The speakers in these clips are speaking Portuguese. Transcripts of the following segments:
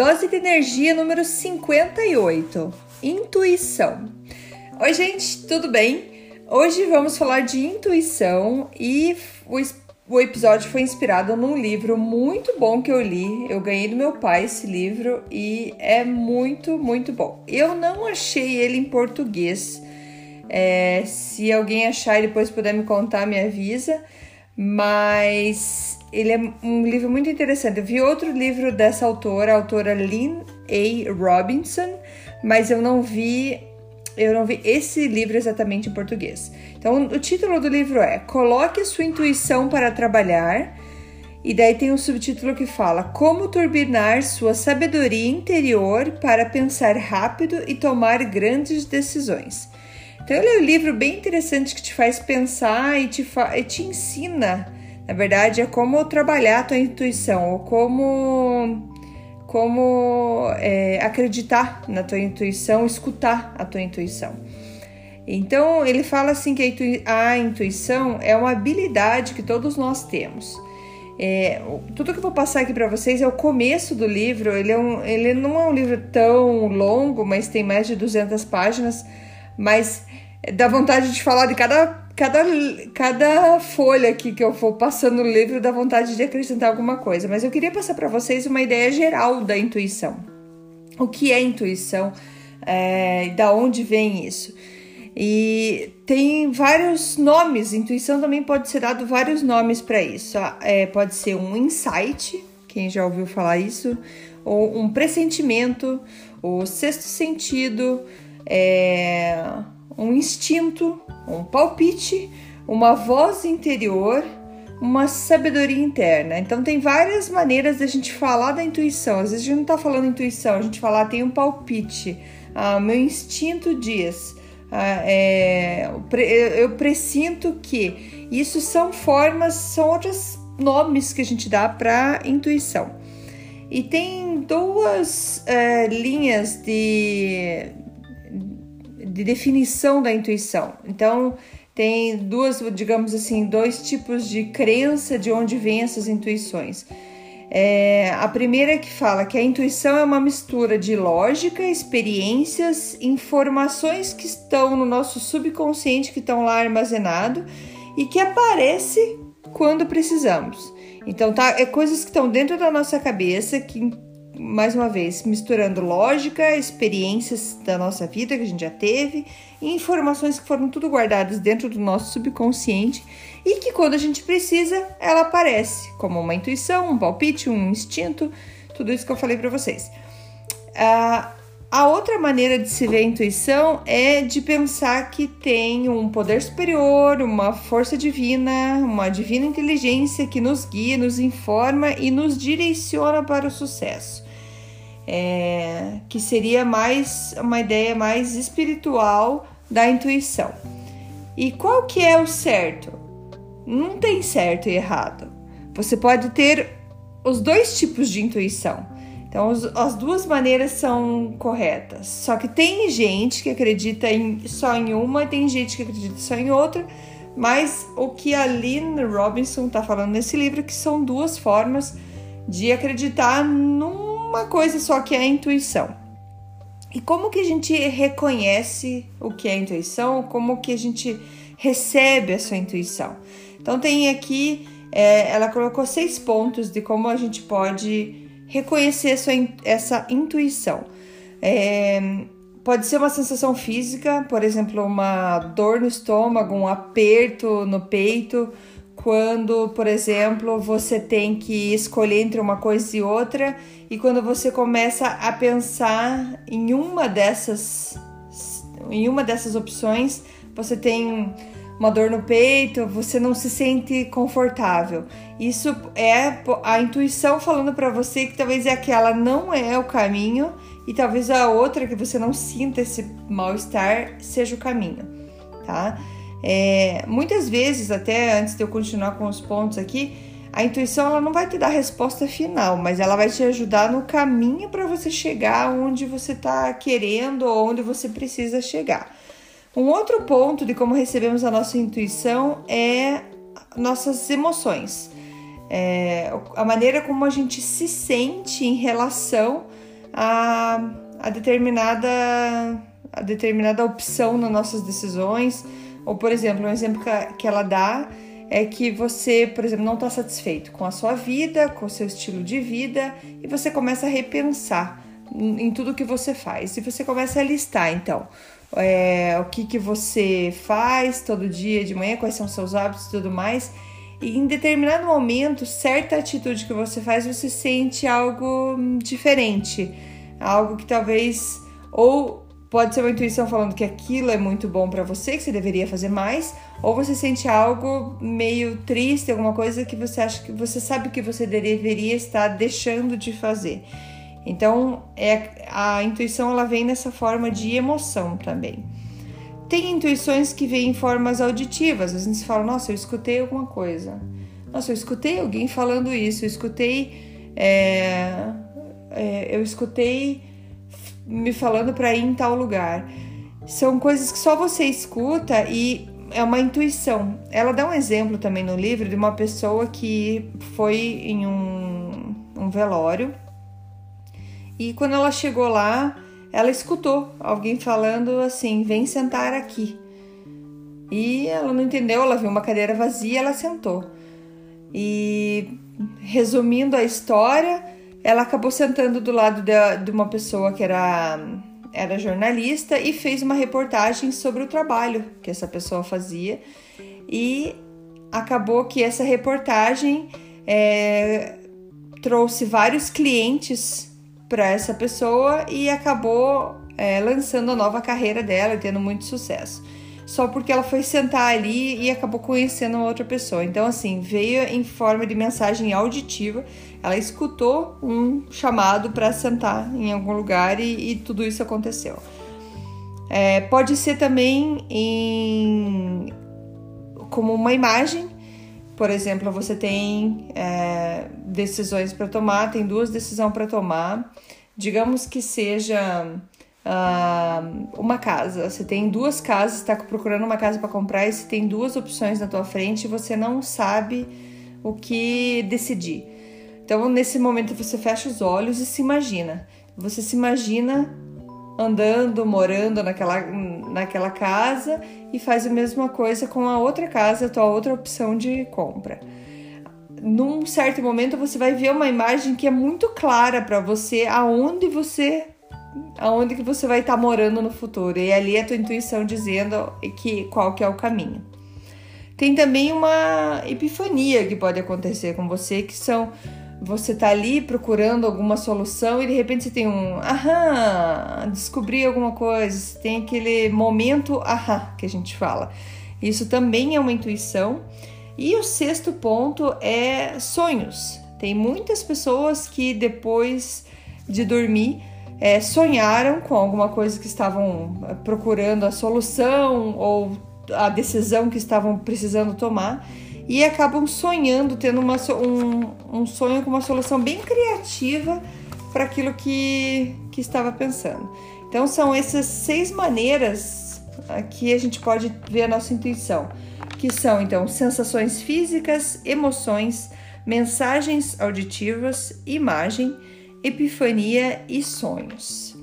Dose de energia número 58: Intuição. Oi, gente, tudo bem? Hoje vamos falar de intuição e o, o episódio foi inspirado num livro muito bom que eu li. Eu ganhei do meu pai esse livro e é muito, muito bom. Eu não achei ele em português. É, se alguém achar e depois puder me contar, me avisa. Mas ele é um livro muito interessante. Eu vi outro livro dessa autora, a autora Lynn A. Robinson, mas eu não vi eu não vi esse livro exatamente em português. Então, o título do livro é Coloque sua intuição para trabalhar. E daí tem um subtítulo que fala Como turbinar sua sabedoria interior para pensar rápido e tomar grandes decisões. Então, ele é um livro bem interessante que te faz pensar e te, fa e te ensina na verdade, é como trabalhar a tua intuição, ou como, como é, acreditar na tua intuição, escutar a tua intuição. Então, ele fala assim que a, intui a intuição é uma habilidade que todos nós temos. É, tudo que eu vou passar aqui para vocês é o começo do livro. Ele, é um, ele não é um livro tão longo, mas tem mais de 200 páginas. Mas dá vontade de falar de cada cada, cada folha aqui que eu for passando no livro dá vontade de acrescentar alguma coisa, mas eu queria passar para vocês uma ideia geral da intuição. O que é intuição? É, da onde vem isso? E tem vários nomes, intuição também pode ser dado vários nomes para isso. É, pode ser um insight, quem já ouviu falar isso, ou um pressentimento, o sexto sentido, é, um instinto, um palpite, uma voz interior, uma sabedoria interna. Então tem várias maneiras da gente falar da intuição. Às vezes a gente não está falando intuição, a gente fala ah, tem um palpite, ah, meu instinto diz, ah, é, eu presinto que. Isso são formas, são outros nomes que a gente dá para intuição. E tem duas é, linhas de, de definição da intuição. Então, tem duas, digamos assim, dois tipos de crença de onde vêm essas intuições. É, a primeira que fala que a intuição é uma mistura de lógica, experiências, informações que estão no nosso subconsciente, que estão lá armazenado e que aparece quando precisamos. Então, tá, é coisas que estão dentro da nossa cabeça que mais uma vez, misturando lógica, experiências da nossa vida que a gente já teve, e informações que foram tudo guardadas dentro do nosso subconsciente e que quando a gente precisa, ela aparece, como uma intuição, um palpite, um instinto, tudo isso que eu falei para vocês. Uh, a outra maneira de se ver a intuição é de pensar que tem um poder superior, uma força divina, uma divina inteligência que nos guia, nos informa e nos direciona para o sucesso é, que seria mais uma ideia mais espiritual da intuição. E qual que é o certo? Não tem certo e errado. Você pode ter os dois tipos de intuição. Então, as duas maneiras são corretas. Só que tem gente que acredita em, só em uma, tem gente que acredita só em outra. Mas o que a Lynn Robinson está falando nesse livro é que são duas formas de acreditar num uma coisa só que é a intuição. E como que a gente reconhece o que é intuição? Como que a gente recebe a sua intuição? Então tem aqui, é, ela colocou seis pontos de como a gente pode reconhecer sua, essa intuição. É, pode ser uma sensação física, por exemplo, uma dor no estômago, um aperto no peito, quando, por exemplo, você tem que escolher entre uma coisa e outra, e quando você começa a pensar em uma dessas em uma dessas opções você tem uma dor no peito, você não se sente confortável. Isso é a intuição falando para você que talvez aquela não é o caminho e talvez a outra que você não sinta esse mal-estar seja o caminho, tá? É, muitas vezes, até antes de eu continuar com os pontos aqui, a intuição ela não vai te dar a resposta final, mas ela vai te ajudar no caminho para você chegar onde você está querendo ou onde você precisa chegar. Um outro ponto de como recebemos a nossa intuição é nossas emoções. É, a maneira como a gente se sente em relação a, a, determinada, a determinada opção nas nossas decisões. Ou, por exemplo, um exemplo que, ela dá é que você, por exemplo, não está satisfeito com a sua vida, com o seu estilo de vida, e você começa a repensar em tudo que você faz. E você começa a listar, então, é, o que, que você faz todo dia de manhã, quais são seus hábitos e tudo mais. E em determinado momento, certa atitude que você faz, você sente algo diferente. Algo que talvez. Ou pode ser uma intuição falando que aquilo é muito bom para você, que você deveria fazer mais, ou você sente algo meio triste, alguma coisa que você acha que você sabe que você deveria estar deixando de fazer. Então, é, a intuição ela vem nessa forma de emoção também. Tem intuições que vêm em formas auditivas. Às vezes fala, nossa, eu escutei alguma coisa. Nossa, eu escutei alguém falando isso. Eu escutei. É, é, eu escutei me falando para ir em tal lugar. São coisas que só você escuta e é uma intuição. Ela dá um exemplo também no livro de uma pessoa que foi em um, um velório e quando ela chegou lá, ela escutou alguém falando assim: vem sentar aqui. E ela não entendeu, ela viu uma cadeira vazia, ela sentou. E resumindo a história, ela acabou sentando do lado de, uma pessoa que era, era jornalista e fez uma reportagem sobre o trabalho que essa pessoa fazia. E acabou que essa reportagem é, trouxe vários clientes para essa pessoa e acabou é, lançando a nova carreira dela e tendo muito sucesso. Só porque ela foi sentar ali e acabou conhecendo outra pessoa. Então, assim, veio em forma de mensagem auditiva. Ela escutou um chamado para sentar em algum lugar e, e tudo isso aconteceu. É, pode ser também em, como uma imagem por exemplo, você tem é, decisões para tomar, tem duas decisões para tomar. Digamos que seja uh, uma casa. Você tem duas casas, está procurando uma casa para comprar e você tem duas opções na tua frente e você não sabe o que decidir. Então, nesse momento, você fecha os olhos e se imagina. Você se imagina andando, morando naquela, naquela casa e faz a mesma coisa com a outra casa, a tua outra opção de compra. Num certo momento você vai ver uma imagem que é muito clara para você aonde você aonde que você vai estar tá morando no futuro. E ali é a tua intuição dizendo que qual que é o caminho. Tem também uma epifania que pode acontecer com você, que são você tá ali procurando alguma solução e de repente você tem um aham, descobri alguma coisa, tem aquele momento aham que a gente fala. Isso também é uma intuição. E o sexto ponto é sonhos. Tem muitas pessoas que depois de dormir é, sonharam com alguma coisa que estavam procurando a solução ou a decisão que estavam precisando tomar e acabam sonhando, tendo uma, um, um sonho com uma solução bem criativa para aquilo que, que estava pensando. Então, são essas seis maneiras que a gente pode ver a nossa intuição, que são então sensações físicas, emoções, mensagens auditivas, imagem, epifania e sonhos.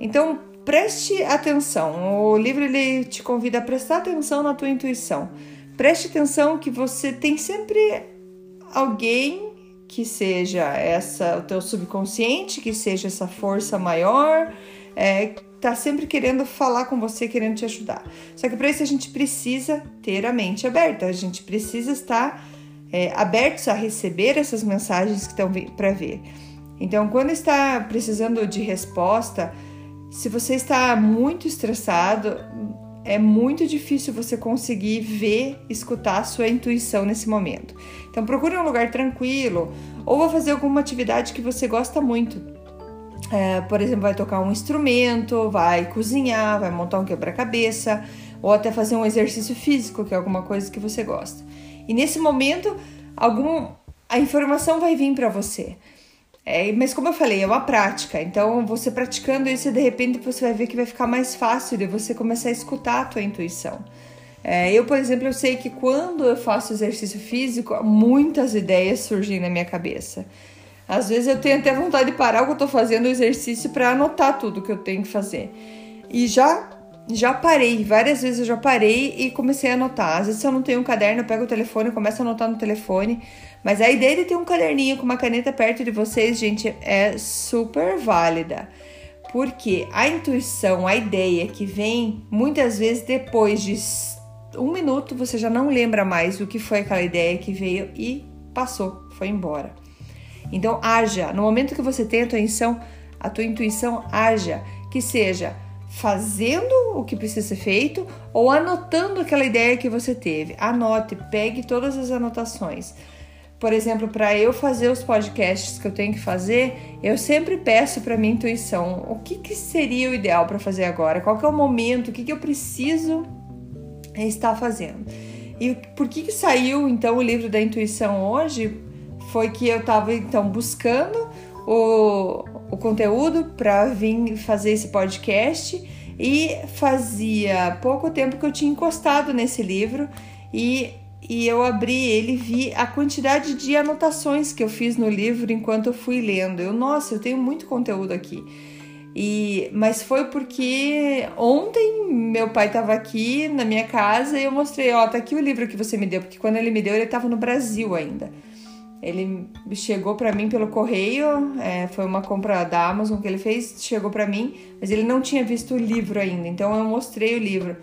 Então, preste atenção. O livro ele te convida a prestar atenção na tua intuição Preste atenção que você tem sempre alguém que seja essa o teu subconsciente, que seja essa força maior, é, tá sempre querendo falar com você, querendo te ajudar. Só que para isso a gente precisa ter a mente aberta, a gente precisa estar é, abertos a receber essas mensagens que estão para ver. Então, quando está precisando de resposta, se você está muito estressado, é muito difícil você conseguir ver, escutar a sua intuição nesse momento. Então procure um lugar tranquilo ou vá fazer alguma atividade que você gosta muito. É, por exemplo, vai tocar um instrumento, vai cozinhar, vai montar um quebra-cabeça ou até fazer um exercício físico, que é alguma coisa que você gosta. E nesse momento, algum a informação vai vir para você. É, mas como eu falei, é uma prática. Então, você praticando isso, de repente você vai ver que vai ficar mais fácil de você começar a escutar a tua intuição. É, eu, por exemplo, eu sei que quando eu faço exercício físico, muitas ideias surgem na minha cabeça. Às vezes eu tenho até vontade de parar o que eu tô fazendo o exercício para anotar tudo que eu tenho que fazer. E já já parei, várias vezes eu já parei e comecei a anotar. Às vezes eu não tenho um caderno, eu pego o telefone e começo a anotar no telefone. Mas a ideia de ter um caderninho com uma caneta perto de vocês, gente, é super válida. Porque a intuição, a ideia que vem muitas vezes depois de um minuto, você já não lembra mais o que foi aquela ideia que veio e passou, foi embora. Então, haja. No momento que você tem a tua intuição, a tua intuição haja, que seja fazendo o que precisa ser feito ou anotando aquela ideia que você teve. Anote, pegue todas as anotações por exemplo, para eu fazer os podcasts que eu tenho que fazer, eu sempre peço para minha intuição o que, que seria o ideal para fazer agora, qual que é o momento, o que, que eu preciso estar fazendo. E por que, que saiu então o livro da intuição hoje? Foi que eu estava então buscando o, o conteúdo para vir fazer esse podcast e fazia pouco tempo que eu tinha encostado nesse livro e e eu abri ele e vi a quantidade de anotações que eu fiz no livro enquanto eu fui lendo. Eu, nossa, eu tenho muito conteúdo aqui. E, mas foi porque ontem meu pai estava aqui na minha casa e eu mostrei, ó, tá aqui o livro que você me deu, porque quando ele me deu ele estava no Brasil ainda. Ele chegou para mim pelo correio, é, foi uma compra da Amazon que ele fez, chegou para mim, mas ele não tinha visto o livro ainda, então eu mostrei o livro.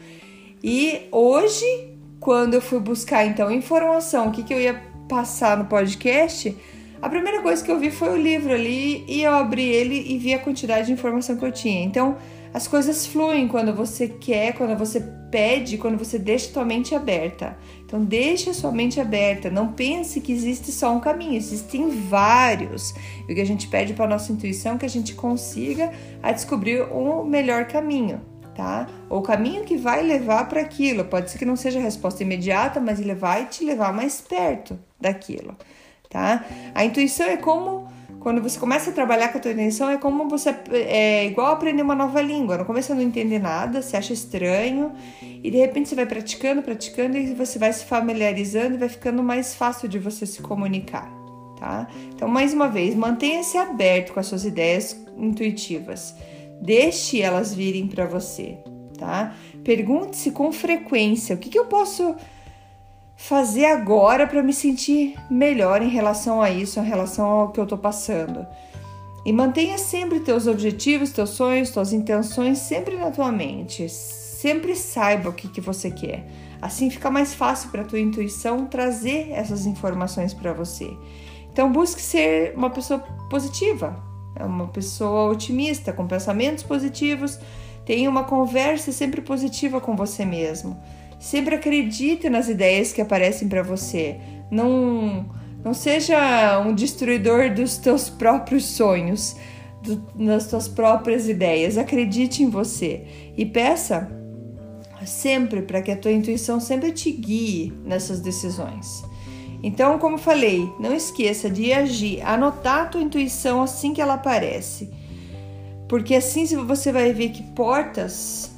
E hoje quando eu fui buscar então informação, o que, que eu ia passar no podcast, a primeira coisa que eu vi foi o livro ali e eu abri ele e vi a quantidade de informação que eu tinha. Então, as coisas fluem quando você quer, quando você pede, quando você deixa sua mente aberta. Então, deixe a sua mente aberta. Não pense que existe só um caminho, existem vários. E o que a gente pede para nossa intuição é que a gente consiga a descobrir o melhor caminho tá? O caminho que vai levar para aquilo. Pode ser que não seja a resposta imediata, mas ele vai te levar mais perto daquilo, tá? A intuição é como quando você começa a trabalhar com a tua intuição, é como você é igual aprender uma nova língua. No começo você não entende nada, você acha estranho e de repente você vai praticando, praticando e você vai se familiarizando e vai ficando mais fácil de você se comunicar, tá? Então, mais uma vez, mantenha-se aberto com as suas ideias intuitivas. Deixe elas virem para você, tá? Pergunte-se com frequência: o que, que eu posso fazer agora para me sentir melhor em relação a isso, em relação ao que eu estou passando? E mantenha sempre teus objetivos, teus sonhos, tuas intenções sempre na tua mente. Sempre saiba o que, que você quer. Assim fica mais fácil para tua intuição trazer essas informações para você. Então busque ser uma pessoa positiva, é uma pessoa otimista, com pensamentos positivos, tenha uma conversa sempre positiva com você mesmo. Sempre acredite nas ideias que aparecem para você. Não, não seja um destruidor dos teus próprios sonhos, do, das tuas próprias ideias. Acredite em você e peça sempre para que a tua intuição sempre te guie nessas decisões. Então, como falei, não esqueça de agir, anotar a tua intuição assim que ela aparece. Porque assim você vai ver que portas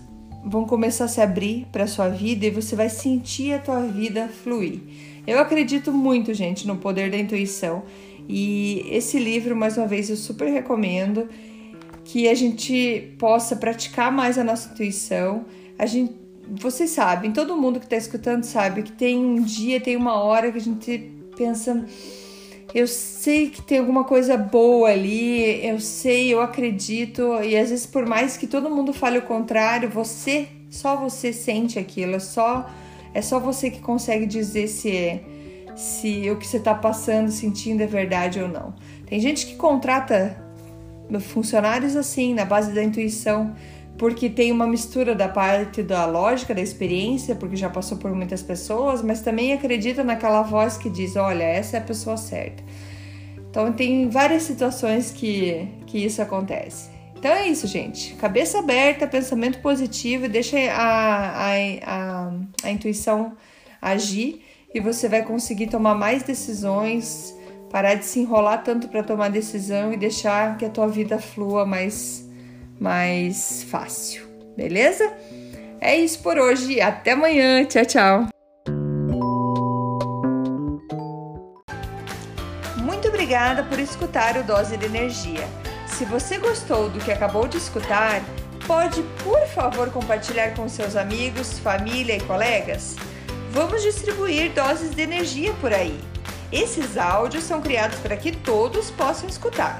vão começar a se abrir para sua vida e você vai sentir a tua vida fluir. Eu acredito muito, gente, no poder da intuição. E esse livro, mais uma vez, eu super recomendo que a gente possa praticar mais a nossa intuição. A gente vocês sabem, todo mundo que está escutando sabe que tem um dia, tem uma hora que a gente pensa, eu sei que tem alguma coisa boa ali, eu sei, eu acredito, e às vezes por mais que todo mundo fale o contrário, você, só você sente aquilo, é só é só você que consegue dizer se é, se o que você está passando, sentindo é verdade ou não. Tem gente que contrata funcionários assim, na base da intuição, porque tem uma mistura da parte da lógica, da experiência, porque já passou por muitas pessoas, mas também acredita naquela voz que diz: olha, essa é a pessoa certa. Então, tem várias situações que, que isso acontece. Então é isso, gente. Cabeça aberta, pensamento positivo, deixa a, a, a, a intuição agir e você vai conseguir tomar mais decisões, parar de se enrolar tanto para tomar decisão e deixar que a tua vida flua mais, mais fácil, beleza? É isso por hoje, até amanhã, tchau, tchau! Muito obrigada por escutar o Dose de Energia. Se você gostou do que acabou de escutar, pode, por favor, compartilhar com seus amigos, família e colegas? Vamos distribuir doses de energia por aí. Esses áudios são criados para que todos possam escutar,